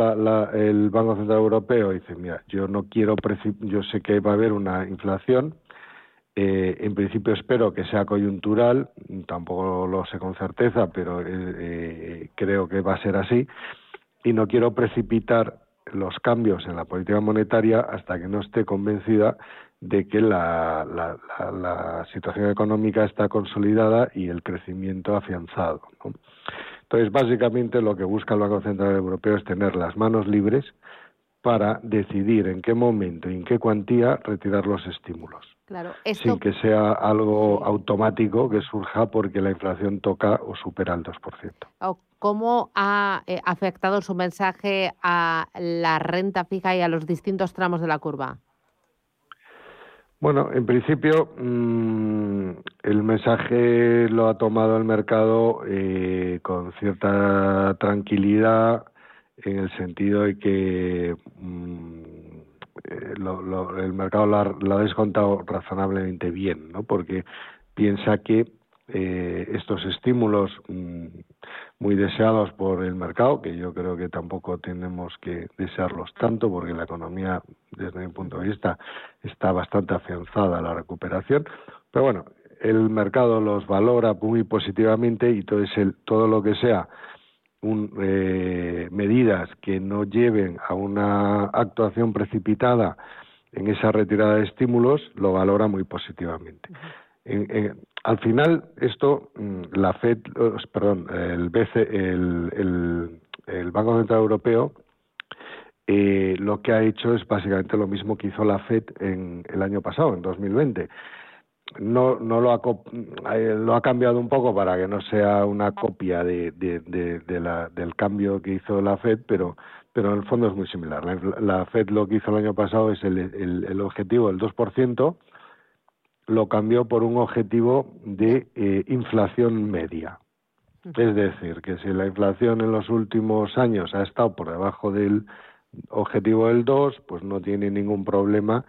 el Banco Central Europeo? Dice, mira, yo no quiero, yo sé que va a haber una inflación, eh, en principio espero que sea coyuntural, tampoco lo sé con certeza, pero eh, eh, creo que va a ser así, y no quiero precipitar los cambios en la política monetaria hasta que no esté convencida de que la, situación económica está consolidada y el crecimiento afianzado. Entonces, básicamente lo que busca el Banco Central Europeo es tener las manos libres para decidir en qué momento y en qué cuantía retirar los estímulos. Claro, sin que sea algo automático que surja porque la inflación toca o supera el 2%. ¿Cómo ha eh, afectado su mensaje a la renta fija y a los distintos tramos de la curva? Bueno, en principio mm, el mensaje lo ha tomado el mercado eh, con cierta tranquilidad en el sentido de que mm, eh, el mercado lo ha, descontado razonablemente bien, ¿no? Porque piensa que eh, estos estímulos mm, muy deseados por el mercado, que yo creo que tampoco tenemos que desearlos tanto, porque la economía, desde mi punto de vista, está bastante afianzada a la recuperación, pero bueno, el mercado los valora muy positivamente y todo, el, todo lo que sea un, eh, medidas que no lleven a una actuación precipitada en esa retirada de estímulos lo valora muy positivamente. al final, esto, mm, la FED, perdón, el, BC, el, el, Banco Central Europeo, eh, lo que ha hecho es básicamente lo mismo que hizo la FED en el año pasado, en 2020 no, no lo, ha, eh, lo ha cambiado un poco para que no sea una copia de, de, la, del cambio que hizo la Fed, pero, pero en el fondo es muy similar. La, Fed lo que hizo el año pasado es el, el, el objetivo del 2%, lo cambió por un objetivo de eh, inflación media. Es decir, que si la inflación en los últimos años ha estado por debajo del objetivo del 2, pues no tiene ningún problema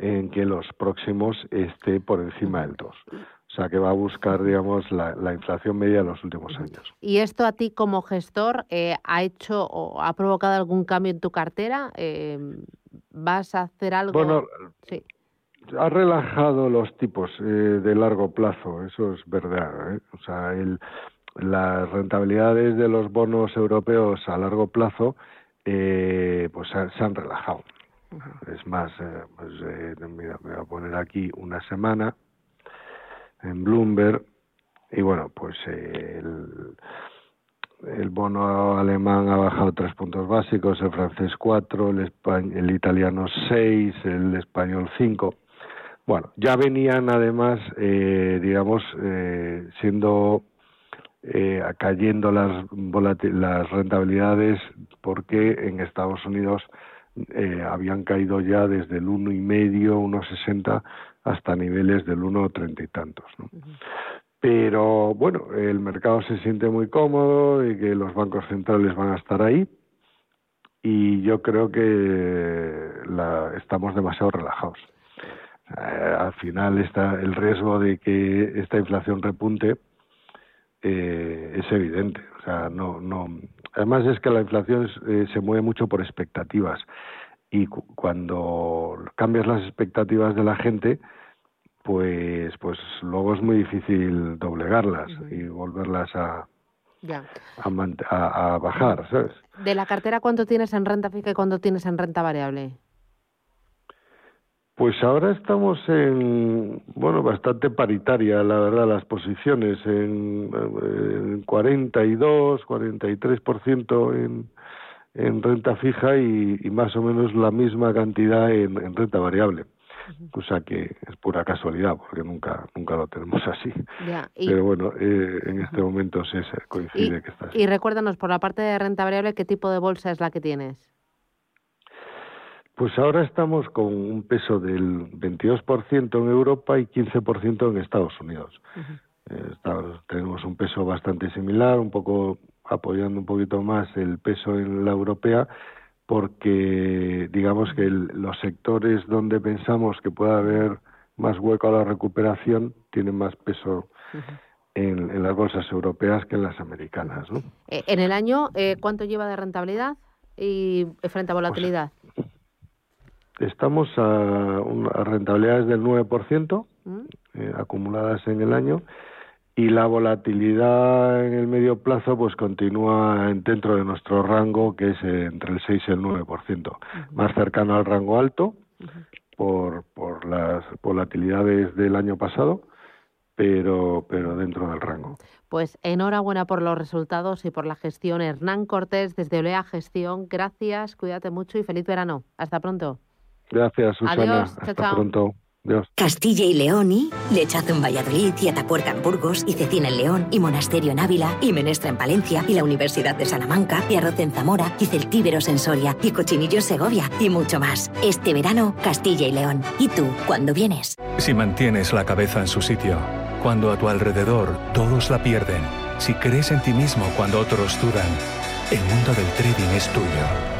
en que los próximos esté por encima del 2. O sea, que va a buscar, digamos, la, inflación media de los últimos años. ¿Y esto a ti como gestor eh, ha hecho o ha provocado algún cambio en tu cartera? Eh, ¿Vas a hacer algo? Bueno, sí ha relajado los tipos eh, de largo plazo, eso es verdad. ¿eh? O sea, el, las rentabilidades de los bonos europeos a largo plazo eh, pues se han relajado. Es más, eh, pues, eh, mira, me voy a poner aquí una semana en Bloomberg y bueno, pues el, el bono alemán ha bajado tres puntos básicos, el francés cuatro, el, el italiano seis, el español cinco. Bueno, ya venían además, eh, digamos, eh, siendo eh, cayendo las, las rentabilidades porque en Estados Unidos eh, habían caído ya desde el uno y medio, 1,60 hasta niveles del 1,30 y tantos. ¿no? Pero bueno, el mercado se siente muy cómodo y que los bancos centrales van a estar ahí y yo creo que la, estamos demasiado relajados. Eh, al final está el riesgo de que esta inflación repunte eh, es evidente. O sea, no, no. Además es que la inflación eh, se mueve mucho por expectativas y cuando cambias las expectativas de la gente, pues, pues luego es muy difícil doblegarlas y volverlas a, A, a, bajar, ¿sabes? De la cartera, ¿cuánto tienes en renta fija y cuánto tienes en renta variable? Pues ahora estamos en, bueno, bastante paritaria, la verdad, las posiciones, en, en 42, 43% en, en renta fija y, más o menos la misma cantidad en, renta variable. O sea que es pura casualidad, porque nunca nunca lo tenemos así. Pero bueno, eh, en este momento se coincide que está así. Y recuérdanos, por la parte de renta variable, ¿qué tipo de bolsa es la que tienes? Pues ahora estamos con un peso del 22% en Europa y 15% en Estados Unidos. Eh, tenemos un peso bastante similar, un poco apoyando un poquito más el peso en la europea, porque digamos que los sectores donde pensamos que pueda haber más hueco a la recuperación tienen más peso en, las bolsas europeas que en las americanas. Eh, en el año, eh, ¿cuánto lleva de rentabilidad y frente a pues volatilidad? Estamos a, rentabilidades del 9% mm. eh, acumuladas en el año y la volatilidad en el medio plazo pues continúa dentro de nuestro rango que es entre el 6 y el 9%, más cercano al rango alto por, por las volatilidades del año pasado, pero, pero dentro del rango. Pues enhorabuena por los resultados y por la gestión. Hernán Cortés desde Olea Gestión, gracias, cuídate mucho y feliz verano. Hasta pronto. Gracias, Susana. Hasta pronto. Castilla y León y Lechazo en Valladolid y Atapuerca en Burgos y Cecina en León y Monasterio en Ávila y Menestra en Palencia y la Universidad de Salamanca y Arroz en Zamora y Celtíberos en Soria y Cochinillo en Segovia y mucho más. Este verano, Castilla y León. ¿Y tú, cuándo vienes? Si mantienes la cabeza en su sitio, cuando a tu alrededor todos la pierden, si crees en ti mismo cuando otros dudan, el mundo del trading es tuyo.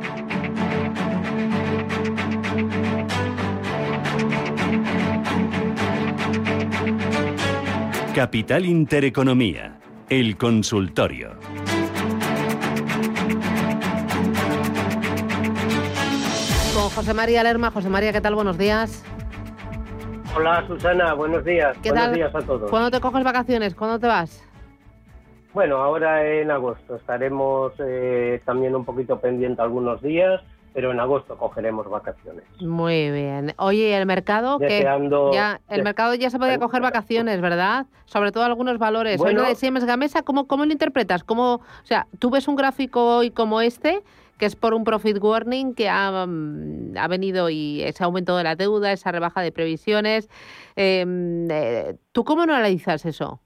Capital Intereconomía, el consultorio. Con José María Lerma. José María, ¿qué tal? Buenos días. Hola Susana, buenos días. ¿Qué buenos tal? días a todos. ¿Cuándo te coges vacaciones? ¿Cuándo te vas? Bueno, ahora en agosto estaremos eh, también un poquito pendiente algunos días, pero en agosto cogeremos vacaciones. Muy bien. Oye, el mercado que ya el mercado ya se podía coger vacaciones, ¿verdad? Sobre todo algunos valores. Hoy Bueno. lo de Siemens Gamesa, ¿cómo, ¿cómo lo interpretas? ¿Cómo, o sea, tú ves un gráfico hoy como este, que es por un profit warning que ha, mm, ha venido y ese aumento de la deuda, esa rebaja de previsiones. eh, eh, ¿Tú cómo no analizas eso?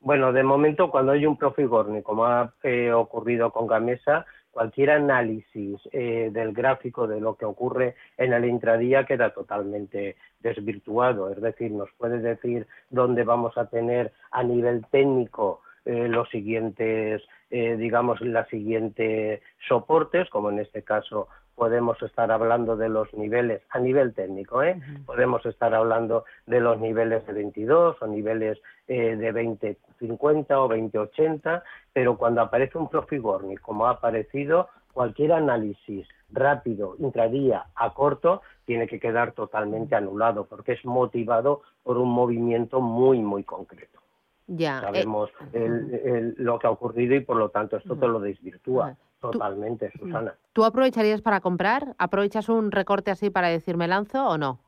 Bueno, de momento cuando hay un profit warning, como ha eh, ocurrido con Gamesa, cualquier análisis eh, del gráfico de lo que ocurre en el intradía queda totalmente desvirtuado. Es decir, nos puede decir dónde vamos a tener a nivel técnico eh, los siguientes, eh, digamos, las siguientes soportes, como en este caso podemos estar hablando de los niveles a nivel técnico, ¿eh? podemos estar hablando de los niveles de 22 o niveles eh, de 2050 o 2080, pero cuando aparece un profit warning, como ha aparecido, cualquier análisis rápido, intradía, a corto, tiene que quedar totalmente anulado, porque es motivado por un movimiento muy, muy concreto. Ya. eh, Sabemos el- el- lo que ha ocurrido y, por lo tanto, esto te lo desvirtúa totalmente, Susana. ¿Tú aprovecharías para comprar? ¿Aprovechas un recorte así para decir me lanzo o no?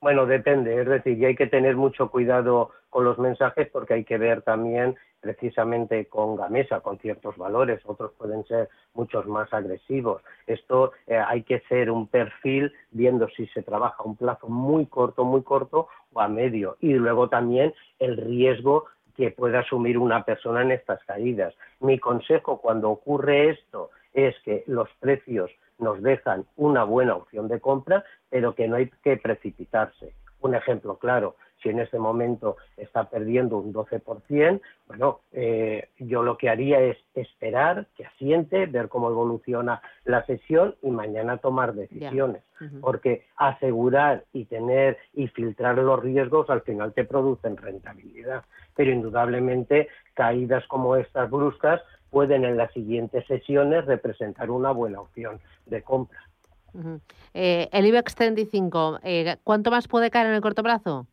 Bueno, depende, es decir, y hay que tener mucho cuidado con los mensajes porque hay que ver también precisamente con Gamesa, con ciertos valores, otros pueden ser muchos más agresivos. Esto eh, hay que hacer un perfil viendo si se trabaja a un plazo muy corto, muy corto o a medio. Y luego también el riesgo que pueda asumir una persona en estas caídas. Mi consejo cuando ocurre esto es que los precios nos dejan una buena opción de compra, pero que no hay que precipitarse. Un ejemplo claro, si en este momento está perdiendo un 12%, bueno, eh, yo lo que haría es esperar que asiente, ver cómo evoluciona la sesión y mañana tomar decisiones. Porque asegurar y tener y filtrar los riesgos al final te producen rentabilidad. Pero indudablemente caídas como estas bruscas pueden en las siguientes sesiones representar una buena opción de compra. Eh, el IBEX 35, eh, ¿cuánto más puede caer en el corto plazo?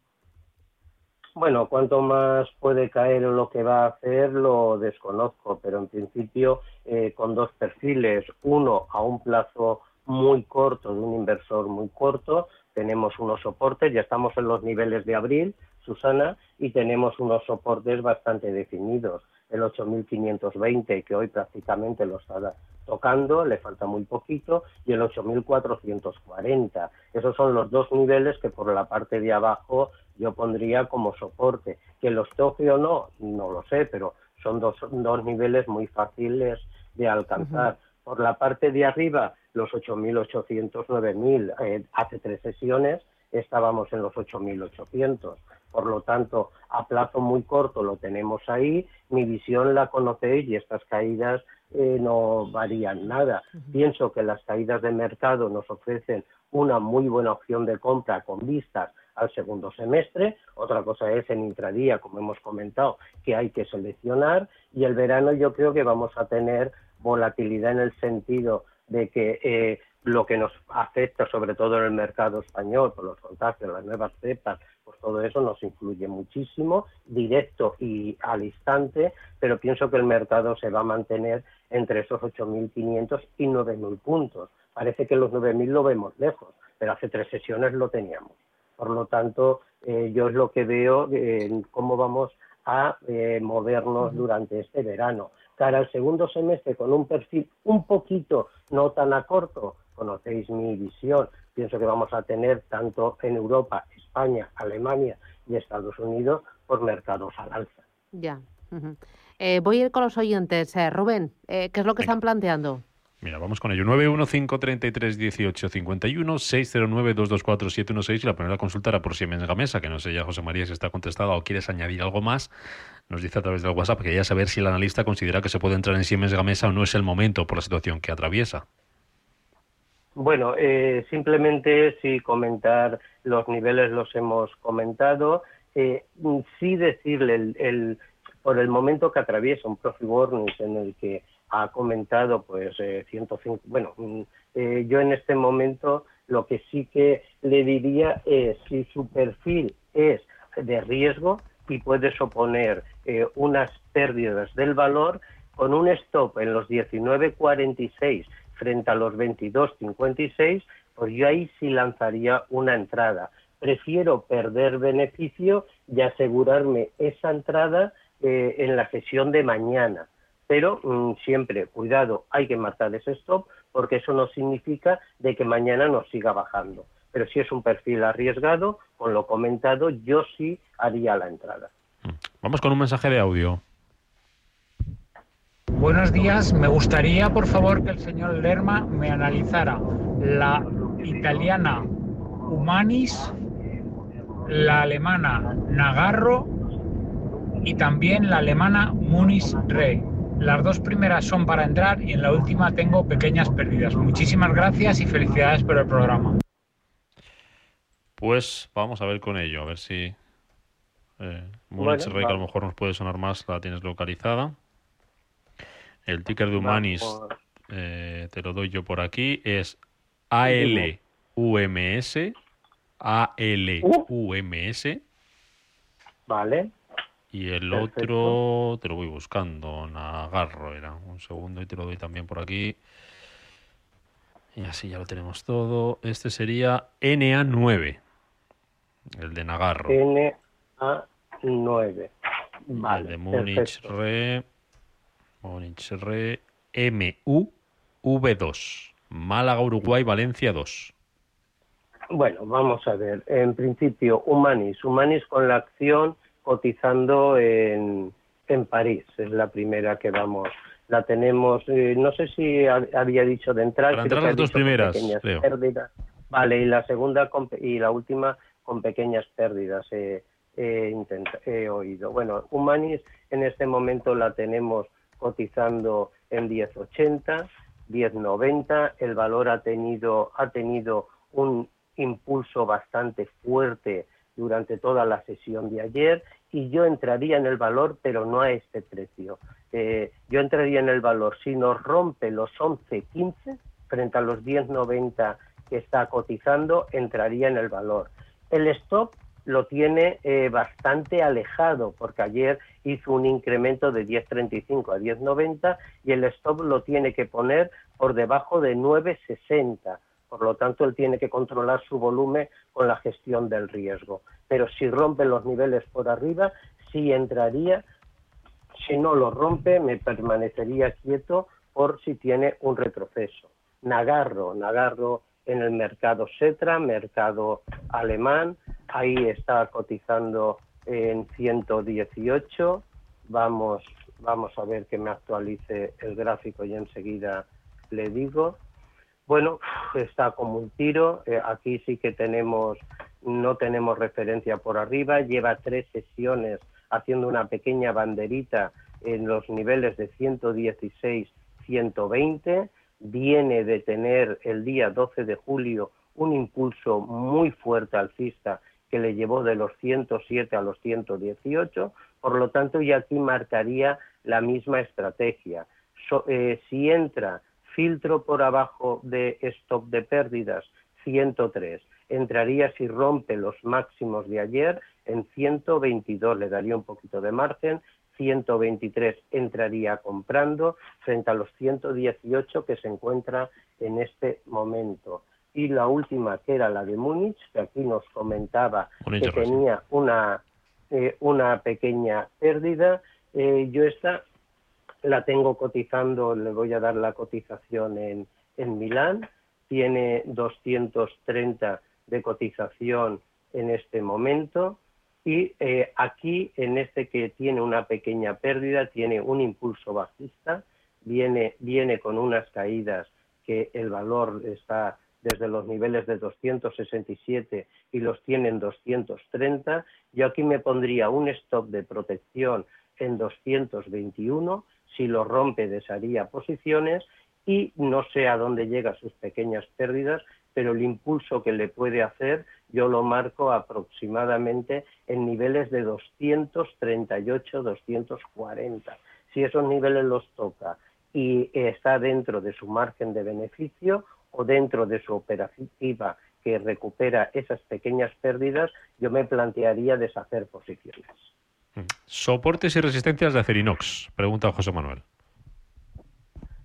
Bueno, cuánto más puede caer o lo que va a hacer lo desconozco, pero en principio eh, con dos perfiles, uno a un plazo muy corto de un inversor muy corto, tenemos unos soportes, ya estamos en los niveles de abril, Susana, y tenemos unos soportes bastante definidos. El 8.520, que hoy prácticamente lo está tocando, le falta muy poquito, y el 8.440. Esos son los dos niveles que por la parte de abajo yo pondría como soporte. Que los toque o no, no lo sé, pero son dos, dos niveles muy fáciles de alcanzar. Por la parte de arriba, los 8.800, 9.000, eh, hace tres sesiones estábamos en los 8.800. Por lo tanto, a plazo muy corto lo tenemos ahí. Mi visión la conocéis y estas caídas eh, no varían nada. Pienso que las caídas de mercado nos ofrecen una muy buena opción de compra con vistas al segundo semestre, otra cosa es en intradía, como hemos comentado, que hay que seleccionar, y el verano yo creo que vamos a tener volatilidad en el sentido de que eh, lo que nos afecta sobre todo en el mercado español por los contagios, las nuevas cepas, pues todo eso nos influye muchísimo, directo y al instante, pero pienso que el mercado se va a mantener entre esos 8.500 y 9.000 puntos. Parece que los 9.000 lo vemos lejos, pero hace tres sesiones lo teníamos. Por lo tanto, eh, yo es lo que veo en cómo vamos a eh, movernos durante este verano. Cara al segundo semestre con un perfil un poquito no tan a corto, conocéis mi visión, pienso que vamos a tener tanto en Europa, España, Alemania y Estados Unidos por mercados al alza. Ya. Eh, voy a ir con los oyentes. Rubén, ¿qué es lo que están planteando? Mira, vamos con ello. 915331851 609224716 y la primera consulta era por Siemens Gamesa, que no sé ya José María si está contestado o quieres añadir algo más. Nos dice a través del WhatsApp que quería saber si el analista considera que se puede entrar en Siemens Gamesa o no es el momento por la situación que atraviesa. Bueno, eh, simplemente sí comentar los niveles los hemos comentado. Eh, sí decirle el, por el momento que atraviesa un profit en el que ha comentado pues 105. Eh, bueno, mm, eh, yo en este momento lo que sí que le diría es si su perfil es de riesgo y puede suponer eh, unas pérdidas del valor con un stop en los 19.46 frente a los 22.56, pues yo ahí sí lanzaría una entrada. Prefiero perder beneficio y asegurarme esa entrada en la sesión de mañana pero mm, siempre, cuidado, hay que marcar ese stop porque eso no significa de que mañana nos siga bajando. Pero si es un perfil arriesgado, con lo comentado, yo sí haría la entrada. Mm. Vamos con un mensaje de audio. Buenos días, me gustaría por favor que el señor Lerma me analizara la italiana Humanis, la alemana Nagarro y también la alemana Munis Re. Las dos primeras son para entrar y en la última tengo pequeñas pérdidas. Muchísimas gracias y felicidades por el programa. Pues vamos a ver con ello, a ver si eh, Rey, que a lo mejor nos puede sonar más, la tienes localizada. El ticker de Humanis, eh, te lo doy yo por aquí, es ALUMS. ALUMS. Vale. Y el otro, te lo voy buscando, Nagarro era. Un segundo y te lo doy también por aquí. Y así ya lo tenemos todo. Este sería NA9, el de Nagarro. NA9. Vale, el de Múnich Re. Múnich Re. MUV2. Málaga, Uruguay, Valencia 2. Bueno, vamos a ver. En principio, Humanis. Humanis con la acción cotizando en, en París. Es la primera que vamos. La tenemos, eh, no sé si había dicho de entrar. Para entrar las dos primeras, Vale, y la segunda y la última con pequeñas pérdidas. he oído. Bueno, Humanis en este momento la tenemos cotizando en 10.80, 10.90. El valor ha tenido, ha tenido un impulso bastante fuerte durante toda la sesión de ayer y yo entraría en el valor, pero no a este precio. Eh, yo entraría en el valor si nos rompe los 11.15 frente a los 10.90 que está cotizando, entraría en el valor. El stop lo tiene eh, bastante alejado porque ayer hizo un incremento de 10.35 a 10.90 y el stop lo tiene que poner por debajo de 9.60 por lo tanto, él tiene que controlar su volumen con la gestión del riesgo. Pero si rompe los niveles por arriba, sí entraría. Si no lo rompe, me permanecería quieto por si tiene un retroceso. Nagarro, Nagarro en el mercado Setra, mercado alemán, ahí está cotizando en 118. Vamos, vamos a ver que me actualice el gráfico y enseguida le digo. Bueno, está como un tiro. Eh, aquí sí que tenemos, no tenemos referencia por arriba. Lleva tres sesiones haciendo una pequeña banderita en los niveles de 116, 120. Viene de tener el día 12 de julio un impulso muy fuerte alcista que le llevó de los 107 a los 118, por lo tanto ya aquí marcaría la misma estrategia. Eh, si entra filtro por abajo de stop de pérdidas 103, entraría si rompe los máximos de ayer en 122, le daría un poquito de margen, 123 entraría comprando frente a los 118 que se encuentra en este momento. Y la última, que era la de Múnich, que aquí nos comentaba que tenía una, eh, una pequeña pérdida, eh, yo esta la tengo cotizando, le voy a dar la cotización en, en Milán, tiene 230 de cotización en este momento y eh, aquí en este que tiene una pequeña pérdida tiene un impulso bajista, viene, viene con unas caídas que el valor está desde los niveles de 267 y los tiene en 230. Yo aquí me pondría un stop de protección en 221 si lo rompe desharía posiciones y no sé a dónde llega sus pequeñas pérdidas, pero el impulso que le puede hacer yo lo marco aproximadamente en niveles de 238, 240. Si esos niveles los toca y está dentro de su margen de beneficio o dentro de su operativa que recupera esas pequeñas pérdidas, yo me plantearía deshacer posiciones. Soportes y resistencias de Acerinox, pregunta José Manuel.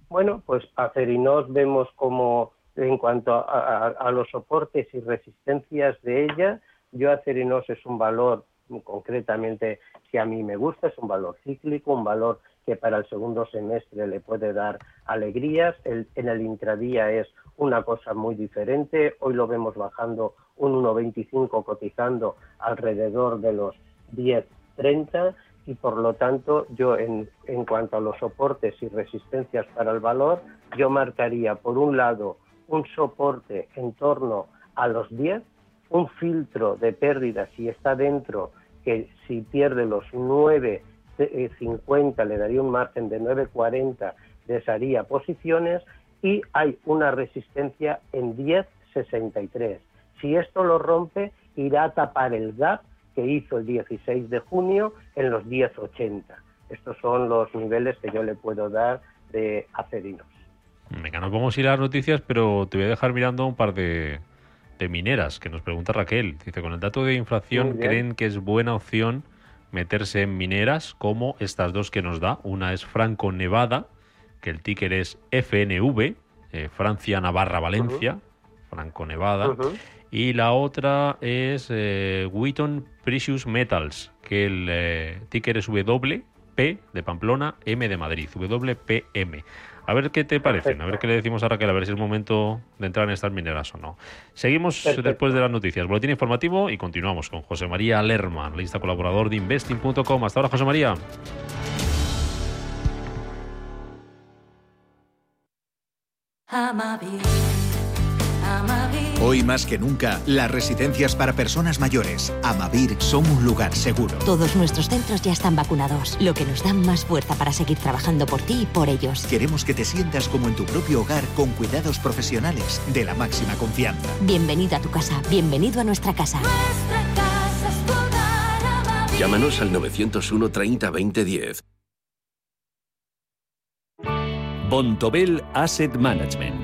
Bueno, pues Acerinox vemos como en cuanto a, los soportes y resistencias de ella, yo Acerinox es un valor concretamente que a mí me gusta, es un valor cíclico, un valor que para el segundo semestre le puede dar alegrías. en el intradía es una cosa muy diferente. Hoy lo vemos bajando un 1,25 cotizando alrededor de los 10 30 y por lo tanto yo en, en cuanto a los soportes y resistencias para el valor, yo marcaría por un lado un soporte en torno a los 10, un filtro de pérdidas si está dentro, que si pierde los 9,50 le daría un margen de 9,40, desharía posiciones y hay una resistencia en 10,63. Si esto lo rompe, irá a tapar el gap que hizo el 16 de junio en los 10.80. Estos son los niveles que yo le puedo dar de acerinos. Venga, nos vamos a ir a las noticias, pero te voy a dejar mirando un par de, mineras que nos pregunta Raquel. Dice, con el dato de inflación, ¿creen que es buena opción meterse en mineras como estas dos que nos da? Una es Franco Nevada, que el ticker es FNV, eh, Francia, Navarra, Valencia, Franco Nevada. Y la otra es eh, Wheaton Precious Metals, que el eh, ticker es WP de Pamplona, M de Madrid, WPM. A ver qué te parecen, a ver qué le decimos a Raquel, a ver si es el momento de entrar en estas mineras o no. Seguimos después de las noticias. Boletín informativo y continuamos con José María Lerman, lista colaborador de investing.com. Hasta ahora, José María. Hoy más que nunca, las residencias para personas mayores, Amavir, son un lugar seguro. Todos nuestros centros ya están vacunados, lo que nos da más fuerza para seguir trabajando por ti y por ellos. Queremos que te sientas como en tu propio hogar con cuidados profesionales de la máxima confianza. Bienvenido a tu casa, bienvenido a nuestra casa. Llámanos al 901 30 20 10. Bontobel Asset Management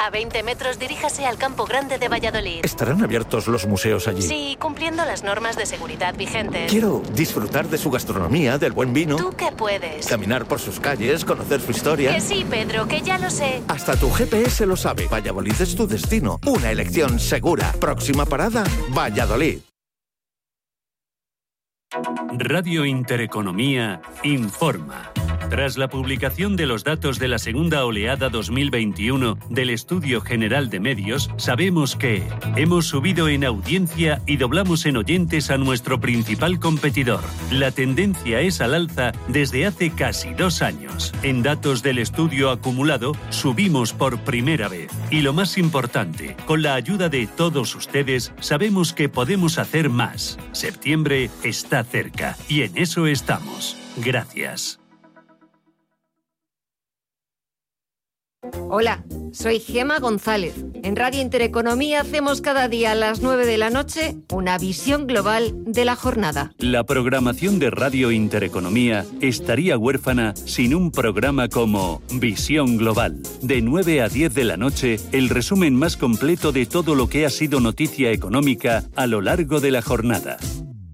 A 20 metros diríjase al Campo Grande de Valladolid. ¿Estarán abiertos los museos allí? Sí, cumpliendo las normas de seguridad vigentes. Quiero disfrutar de su gastronomía, del buen vino. ¿Tú qué puedes? Caminar por sus calles, conocer su historia. Que sí, Pedro, que ya lo sé. Hasta tu GPS lo sabe. Valladolid es tu destino. Una elección segura. Próxima parada, Valladolid. Radio Intereconomía informa. Tras la publicación de los datos de la segunda oleada 2021 del Estudio General de Medios, sabemos que hemos subido en audiencia y doblamos en oyentes a nuestro principal competidor. La tendencia es al alza desde hace casi dos años. En datos del estudio acumulado, subimos por primera vez. Y lo más importante, con la ayuda de todos ustedes, sabemos que podemos hacer más. Septiembre está cerca y en eso estamos. Gracias. Hola, soy Gema González. En Radio Intereconomía hacemos cada día a las 9 de la noche una visión global de la jornada. La programación de Radio Intereconomía estaría huérfana sin un programa como Visión Global. De 9 a 10 de la noche, el resumen más completo de todo lo que ha sido noticia económica a lo largo de la jornada.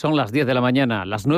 Son las 10 de la mañana, las 9.